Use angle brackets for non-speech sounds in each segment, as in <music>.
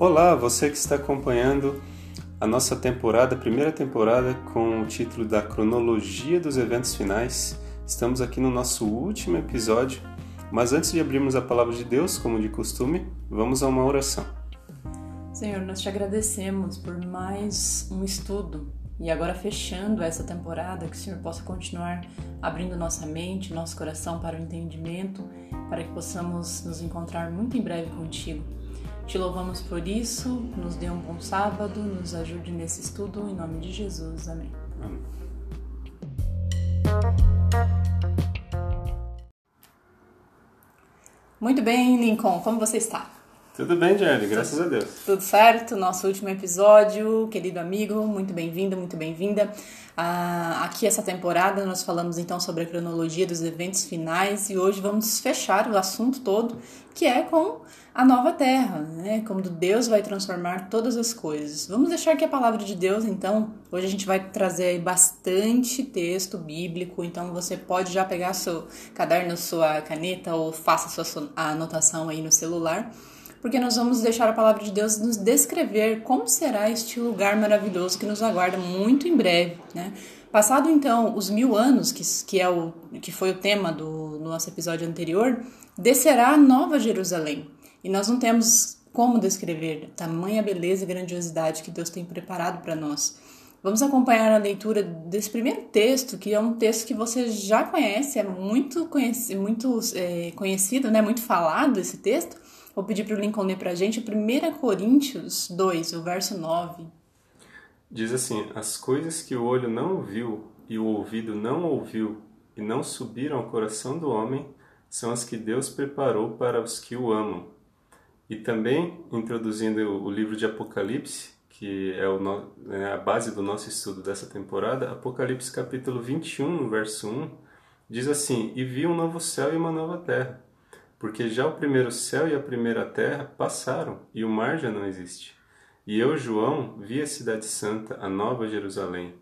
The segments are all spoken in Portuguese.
Olá, você que está acompanhando a nossa temporada, primeira temporada, com o título da Cronologia dos Eventos Finais. Estamos aqui no nosso último episódio, mas antes de abrirmos a palavra de Deus, como de costume, vamos a uma oração. Senhor, nós te agradecemos por mais um estudo e agora fechando essa temporada, que o Senhor possa continuar abrindo nossa mente, nosso coração para o entendimento, para que possamos nos encontrar muito em breve contigo. Te louvamos por isso, nos dê um bom sábado, nos ajude nesse estudo, em nome de Jesus. Amém. Amém. Muito bem, Lincoln, como você está? Tudo bem, Jerry, graças a Deus. Tudo certo, nosso último episódio, querido amigo, muito bem-vindo, muito bem-vinda. Ah, aqui essa temporada nós falamos então sobre a cronologia dos eventos finais e hoje vamos fechar o assunto todo, que é com a nova terra, né? Como Deus vai transformar todas as coisas. Vamos deixar que a palavra de Deus, então, hoje a gente vai trazer bastante texto bíblico, então você pode já pegar seu caderno, sua caneta ou faça sua anotação aí no celular porque nós vamos deixar a palavra de Deus nos descrever como será este lugar maravilhoso que nos aguarda muito em breve, né? Passado então os mil anos, que, que, é o, que foi o tema do, do nosso episódio anterior, descerá a Nova Jerusalém. E nós não temos como descrever tamanha beleza e grandiosidade que Deus tem preparado para nós. Vamos acompanhar a leitura desse primeiro texto, que é um texto que você já conhece, é muito, conheci, muito é, conhecido, né? muito falado esse texto, Vou pedir para o Lincoln ler para a gente 1 Coríntios 2, o verso 9. Diz assim: As coisas que o olho não viu e o ouvido não ouviu e não subiram ao coração do homem são as que Deus preparou para os que o amam. E também, introduzindo o livro de Apocalipse, que é, o, é a base do nosso estudo dessa temporada, Apocalipse capítulo 21, verso 1, diz assim: E vi um novo céu e uma nova terra porque já o primeiro céu e a primeira terra passaram e o mar já não existe. E eu, João, vi a cidade santa, a nova Jerusalém,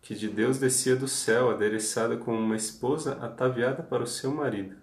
que de Deus descia do céu, adereçada como uma esposa ataviada para o seu marido.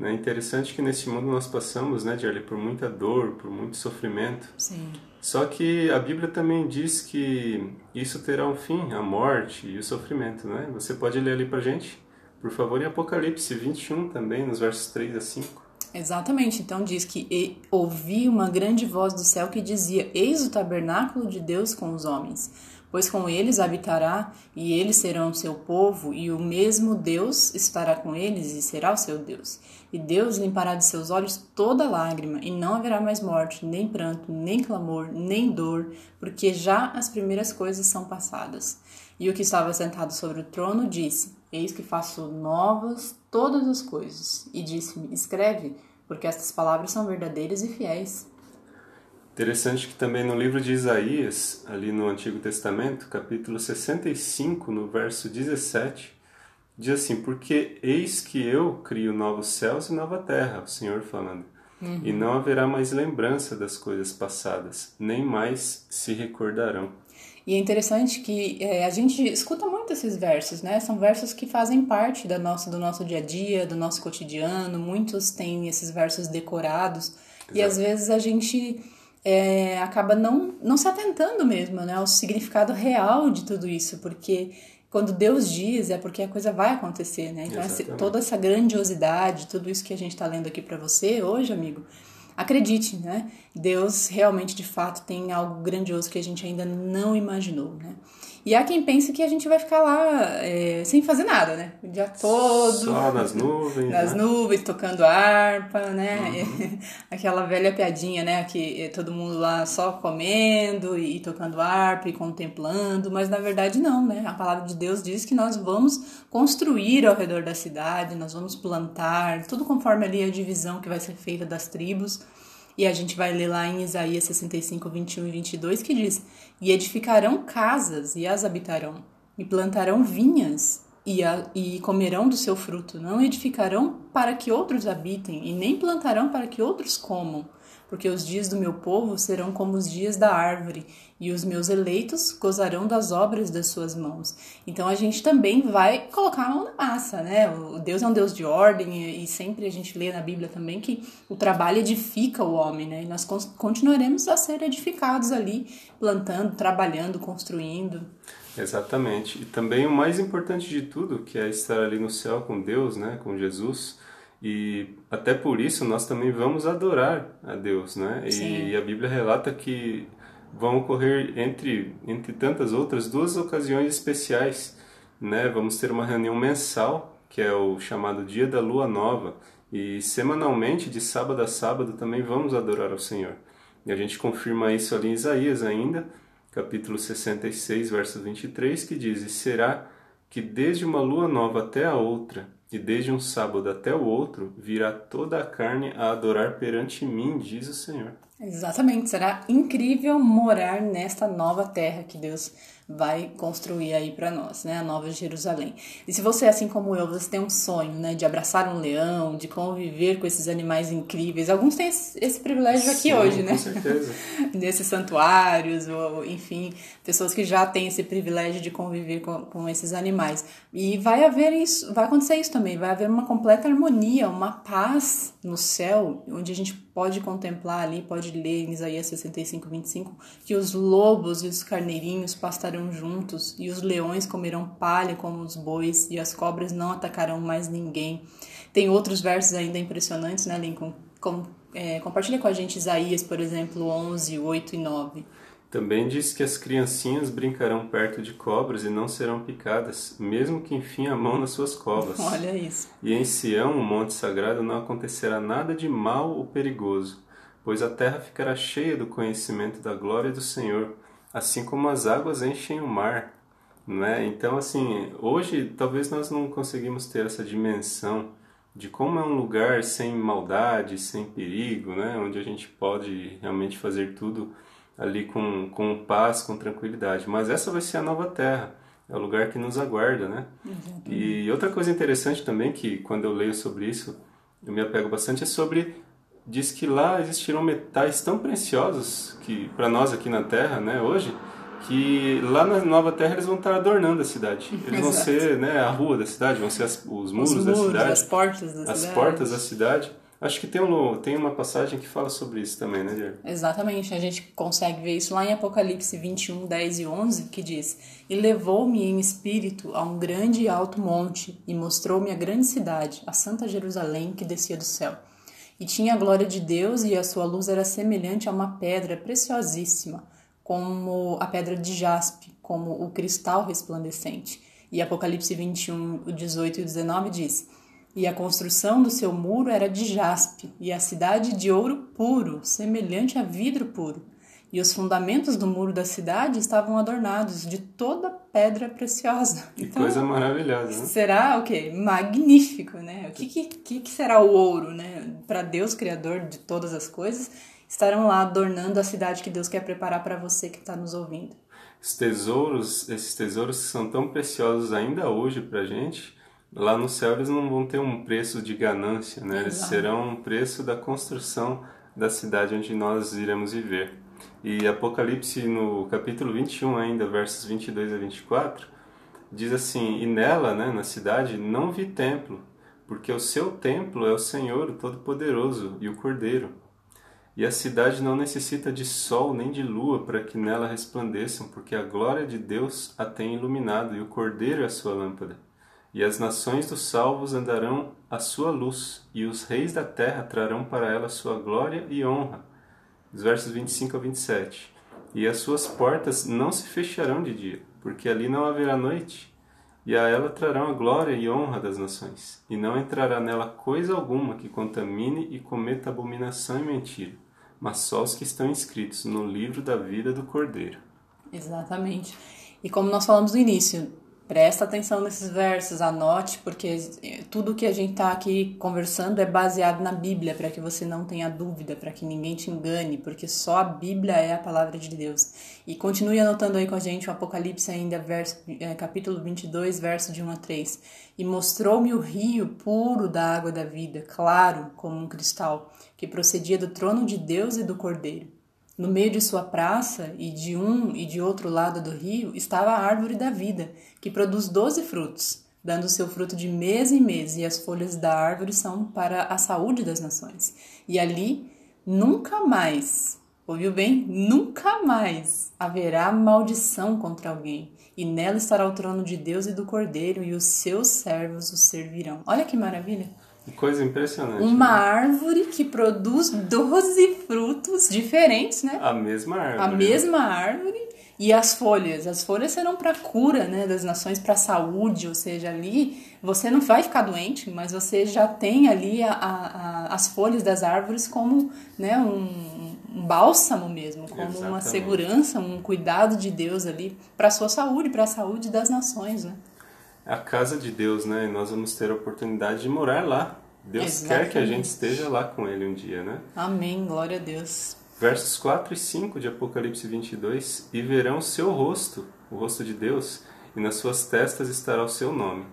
É interessante que neste mundo nós passamos, né, Jerry, por muita dor, por muito sofrimento. Sim. Só que a Bíblia também diz que isso terá um fim, a morte e o sofrimento, né? Você pode ler ali pra gente? Por favor, em Apocalipse 21 também, nos versos 3 a 5. Exatamente, então diz que ouvi uma grande voz do céu que dizia: Eis o tabernáculo de Deus com os homens, pois com eles habitará, e eles serão seu povo, e o mesmo Deus estará com eles e será o seu Deus. E Deus limpará de seus olhos toda lágrima, e não haverá mais morte, nem pranto, nem clamor, nem dor, porque já as primeiras coisas são passadas. E o que estava sentado sobre o trono disse: Eis que faço novas todas as coisas. E disse-me: Escreve, porque estas palavras são verdadeiras e fiéis. Interessante que também no livro de Isaías, ali no Antigo Testamento, capítulo 65, no verso 17, diz assim: Porque eis que eu crio novos céus e nova terra, o Senhor falando. Uhum. E não haverá mais lembrança das coisas passadas, nem mais se recordarão. E é interessante que é, a gente escuta muito esses versos, né? São versos que fazem parte da nossa, do nosso dia a dia, do nosso cotidiano. Muitos têm esses versos decorados. Exato. E às vezes a gente é, acaba não, não se atentando mesmo né, ao significado real de tudo isso, porque quando Deus diz é porque a coisa vai acontecer, né? Então, toda essa grandiosidade, tudo isso que a gente está lendo aqui para você hoje, amigo, acredite, né? Deus realmente, de fato, tem algo grandioso que a gente ainda não imaginou, né? E há quem pense que a gente vai ficar lá é, sem fazer nada, né? O dia todo. Só nas nuvens. nas né? nuvens, tocando harpa, né? Uhum. <laughs> Aquela velha piadinha, né? Que todo mundo lá só comendo e tocando harpa e contemplando, mas na verdade não, né? A palavra de Deus diz que nós vamos construir ao redor da cidade, nós vamos plantar, tudo conforme ali a divisão que vai ser feita das tribos. E a gente vai ler lá em Isaías 65, 21 e 22 que diz: E edificarão casas e as habitarão, e plantarão vinhas e, a, e comerão do seu fruto. Não edificarão para que outros habitem, e nem plantarão para que outros comam, porque os dias do meu povo serão como os dias da árvore, e os meus eleitos gozarão das obras das suas mãos. Então a gente também vai colocar a mão na massa, né? O Deus é um Deus de ordem, e sempre a gente lê na Bíblia também que o trabalho edifica o homem, né? E nós continuaremos a ser edificados ali, plantando, trabalhando, construindo. Exatamente. E também o mais importante de tudo, que é estar ali no céu com Deus, né, com Jesus, e até por isso nós também vamos adorar a Deus, né? Sim. E a Bíblia relata que vão ocorrer entre entre tantas outras duas ocasiões especiais, né? Vamos ter uma reunião mensal, que é o chamado Dia da Lua Nova, e semanalmente de sábado a sábado também vamos adorar ao Senhor. E a gente confirma isso ali em Isaías ainda, capítulo 66, verso 23, que diz: "E será que desde uma lua nova até a outra e desde um sábado até o outro virá toda a carne a adorar perante mim, diz o Senhor. Exatamente, será incrível morar nesta nova terra que Deus vai construir aí para nós, né, a Nova Jerusalém. E se você, assim como eu, você tem um sonho, né, de abraçar um leão, de conviver com esses animais incríveis, alguns têm esse, privilégio aqui Sim, hoje, né? Com certeza. <laughs> Nesses santuários, ou enfim, pessoas que já têm esse privilégio de conviver com, com esses animais. E vai haver isso, vai acontecer isso também, vai haver uma completa harmonia, uma paz no céu, onde a gente pode contemplar ali, pode ler em Isaías 65, 25, que os lobos e os carneirinhos pastarão juntos, e os leões comerão palha como os bois, e as cobras não atacarão mais ninguém. Tem outros versos ainda impressionantes, né, Lincoln? Com, é, compartilha com a gente Isaías, por exemplo, 11, 8 e 9. Também diz que as criancinhas brincarão perto de cobras e não serão picadas, mesmo que enfim a mão nas suas covas. <laughs> Olha isso. E em Sião, o monte sagrado, não acontecerá nada de mal ou perigoso, pois a terra ficará cheia do conhecimento da glória do Senhor, assim como as águas enchem o mar. Né? Então, assim, hoje talvez nós não conseguimos ter essa dimensão de como é um lugar sem maldade, sem perigo, né? onde a gente pode realmente fazer tudo ali com, com paz, com tranquilidade. Mas essa vai ser a nova terra, é o lugar que nos aguarda, né? E outra coisa interessante também, que quando eu leio sobre isso, eu me apego bastante, é sobre diz que lá existirão metais tão preciosos que para nós aqui na Terra, né, hoje, que lá na Nova Terra eles vão estar adornando a cidade. Eles Exato. vão ser, né, a rua da cidade, vão ser as, os, muros os muros da cidade, as portas da as cidade. portas da cidade. Acho que tem, um, tem uma passagem que fala sobre isso também, né, Diego? Exatamente, a gente consegue ver isso lá em Apocalipse 21, 10 e 11, que diz: E levou-me em espírito a um grande e alto monte, e mostrou-me a grande cidade, a Santa Jerusalém, que descia do céu. E tinha a glória de Deus, e a sua luz era semelhante a uma pedra preciosíssima, como a pedra de jaspe, como o cristal resplandecente. E Apocalipse 21, 18 e 19 diz: e a construção do seu muro era de jaspe, e a cidade de ouro puro, semelhante a vidro puro. E os fundamentos do muro da cidade estavam adornados de toda pedra preciosa. Que então, coisa maravilhosa, né? Será o quê? Magnífico, né? O que, que, que será o ouro, né? Para Deus, Criador de todas as coisas, estarão lá adornando a cidade que Deus quer preparar para você que está nos ouvindo. Os tesouros, esses tesouros que são tão preciosos ainda hoje para gente, Lá no céu eles não vão ter um preço de ganância, né? Eles serão um preço da construção da cidade onde nós iremos viver. E Apocalipse no capítulo 21 ainda, versos 22 a 24, diz assim: "E nela, né, na cidade, não vi templo, porque o seu templo é o Senhor, o Todo-Poderoso, e o Cordeiro. E a cidade não necessita de sol nem de lua para que nela resplandeçam, porque a glória de Deus a tem iluminado, e o Cordeiro é a sua lâmpada." E as nações dos salvos andarão à sua luz, e os reis da terra trarão para ela sua glória e honra. Os versos 25 a 27. E as suas portas não se fecharão de dia, porque ali não haverá noite. E a ela trarão a glória e honra das nações, e não entrará nela coisa alguma que contamine e cometa abominação e mentira, mas só os que estão inscritos no livro da vida do Cordeiro. Exatamente. E como nós falamos no início, Presta atenção nesses versos, anote, porque tudo que a gente está aqui conversando é baseado na Bíblia, para que você não tenha dúvida, para que ninguém te engane, porque só a Bíblia é a palavra de Deus. E continue anotando aí com a gente o Apocalipse ainda, verso, é, capítulo 22, verso de 1 a 3. E mostrou-me o rio puro da água da vida, claro como um cristal, que procedia do trono de Deus e do Cordeiro no meio de sua praça, e de um e de outro lado do rio, estava a árvore da vida, que produz doze frutos, dando seu fruto de mês em mês, e as folhas da árvore são para a saúde das nações. E ali nunca mais, ouviu bem? Nunca mais haverá maldição contra alguém, e nela estará o trono de Deus e do Cordeiro, e os seus servos o servirão. Olha que maravilha! Coisa impressionante. Uma né? árvore que produz 12 frutos diferentes, né? A mesma árvore. A mesma árvore e as folhas. As folhas serão para cura, né, das nações, para saúde, ou seja, ali você não vai ficar doente, mas você já tem ali a, a, as folhas das árvores como, né, um, um bálsamo mesmo, como Exatamente. uma segurança, um cuidado de Deus ali para sua saúde, para a saúde das nações, né? A casa de Deus, né? E nós vamos ter a oportunidade de morar lá. Deus Exatamente. quer que a gente esteja lá com Ele um dia, né? Amém, glória a Deus. Versos 4 e 5 de Apocalipse 22: E verão o seu rosto, o rosto de Deus, e nas suas testas estará o seu nome.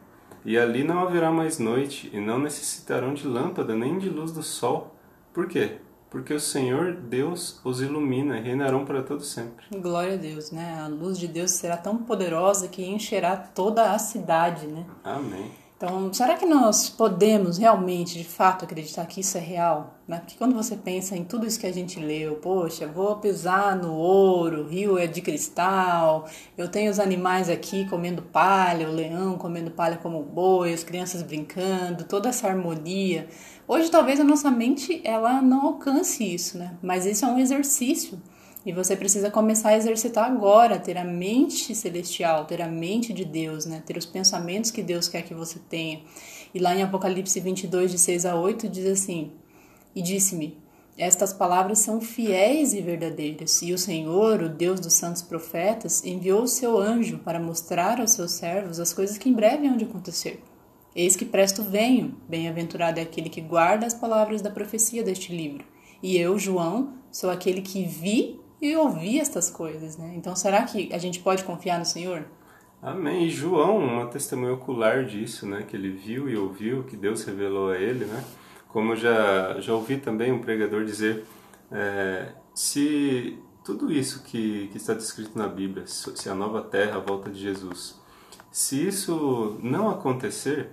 E ali não haverá mais noite, e não necessitarão de lâmpada nem de luz do sol. Por quê? Porque o Senhor Deus os ilumina e reinarão para todo sempre. Glória a Deus, né? A luz de Deus será tão poderosa que encherá toda a cidade, né? Amém. Então, será que nós podemos realmente, de fato, acreditar que isso é real? Né? Porque quando você pensa em tudo isso que a gente leu, poxa, vou pisar no ouro, o rio é de cristal, eu tenho os animais aqui comendo palha, o leão comendo palha como boi, as crianças brincando, toda essa harmonia. Hoje talvez a nossa mente ela não alcance isso, né? Mas isso é um exercício. E você precisa começar a exercitar agora, ter a mente celestial, ter a mente de Deus, né? Ter os pensamentos que Deus quer que você tenha. E lá em Apocalipse 22, de 6 a 8, diz assim: E disse-me: Estas palavras são fiéis e verdadeiras, e o Senhor, o Deus dos santos profetas, enviou o seu anjo para mostrar aos seus servos as coisas que em breve hão de acontecer. Eis que presto venho, bem-aventurado é aquele que guarda as palavras da profecia deste livro. E eu, João, sou aquele que vi e ouvi estas coisas, né? Então, será que a gente pode confiar no Senhor? Amém. E João, uma testemunha ocular disso, né? Que ele viu e ouviu, que Deus revelou a ele, né? Como já, já ouvi também um pregador dizer, é, se tudo isso que, que está descrito na Bíblia, se a nova terra, a volta de Jesus, se isso não acontecer,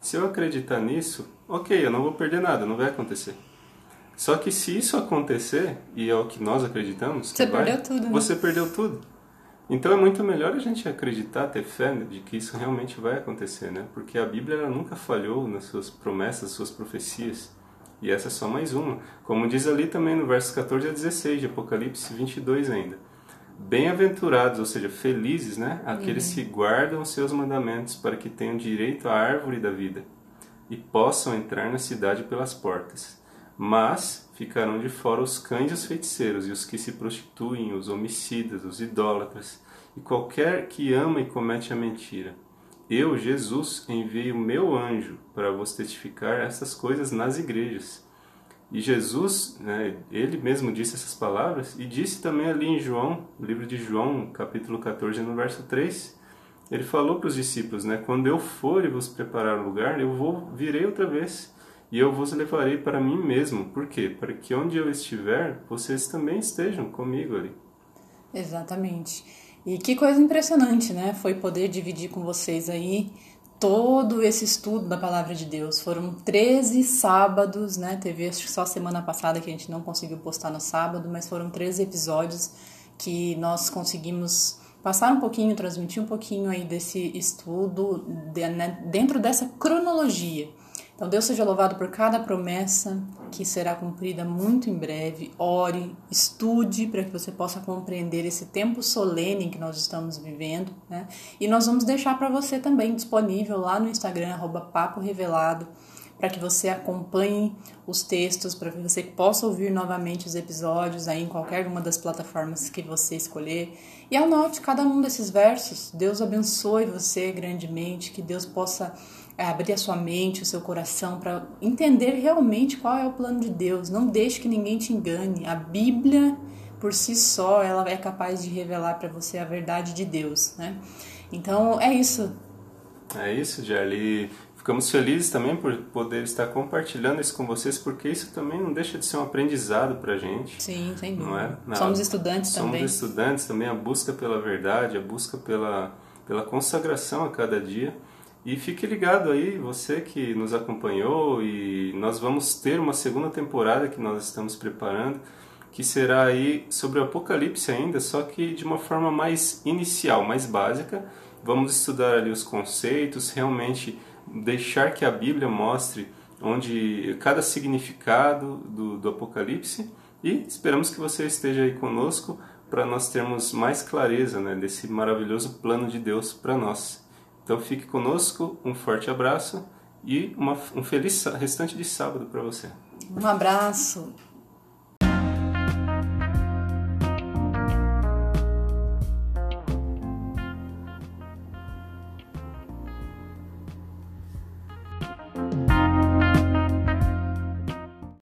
se eu acreditar nisso, ok, eu não vou perder nada, não vai acontecer. Só que se isso acontecer, e é o que nós acreditamos, você vai, perdeu tudo. Né? Você perdeu tudo. Então é muito melhor a gente acreditar, ter fé de que isso realmente vai acontecer, né? Porque a Bíblia ela nunca falhou nas suas promessas, suas profecias. E essa é só mais uma. Como diz ali também no verso 14 a 16 de Apocalipse 22 ainda. Bem-aventurados, ou seja, felizes, né? Aqueles uhum. que guardam os seus mandamentos para que tenham direito à árvore da vida e possam entrar na cidade pelas portas. Mas ficarão de fora os cães e os feiticeiros, e os que se prostituem, os homicidas, os idólatras, e qualquer que ama e comete a mentira. Eu, Jesus, enviei o meu anjo para vos testificar essas coisas nas igrejas. E Jesus, né, ele mesmo disse essas palavras e disse também ali em João, no livro de João, capítulo 14, no verso 3, ele falou para os discípulos, né, quando eu for e vos preparar um lugar, eu vou virei outra vez e eu vos levarei para mim mesmo. Por quê? Para que onde eu estiver, vocês também estejam comigo ali. Exatamente. E que coisa impressionante, né? Foi poder dividir com vocês aí todo esse estudo da palavra de Deus. Foram 13 sábados, né? Teve acho que só semana passada que a gente não conseguiu postar no sábado, mas foram 13 episódios que nós conseguimos passar um pouquinho, transmitir um pouquinho aí desse estudo né, dentro dessa cronologia então, Deus seja louvado por cada promessa que será cumprida muito em breve. Ore, estude para que você possa compreender esse tempo solene que nós estamos vivendo. Né? E nós vamos deixar para você também disponível lá no Instagram, Papo Revelado, para que você acompanhe os textos, para que você possa ouvir novamente os episódios aí em qualquer uma das plataformas que você escolher. E anote cada um desses versos. Deus abençoe você grandemente, que Deus possa abrir a sua mente, o seu coração para entender realmente qual é o plano de Deus. Não deixe que ninguém te engane. A Bíblia por si só ela é capaz de revelar para você a verdade de Deus, né? Então é isso. É isso, Jerry. Ficamos felizes também por poder estar compartilhando isso com vocês, porque isso também não deixa de ser um aprendizado para a gente. Sim, sem dúvida. Não é? Somos estudantes somos também. Somos estudantes também, a busca pela verdade, a busca pela, pela consagração a cada dia. E fique ligado aí, você que nos acompanhou, e nós vamos ter uma segunda temporada que nós estamos preparando, que será aí sobre o Apocalipse ainda, só que de uma forma mais inicial, mais básica. Vamos estudar ali os conceitos, realmente deixar que a Bíblia mostre onde cada significado do, do Apocalipse e esperamos que você esteja aí conosco para nós termos mais clareza né, desse maravilhoso plano de Deus para nós. Então fique conosco, um forte abraço e uma, um feliz restante de sábado para você. Um abraço.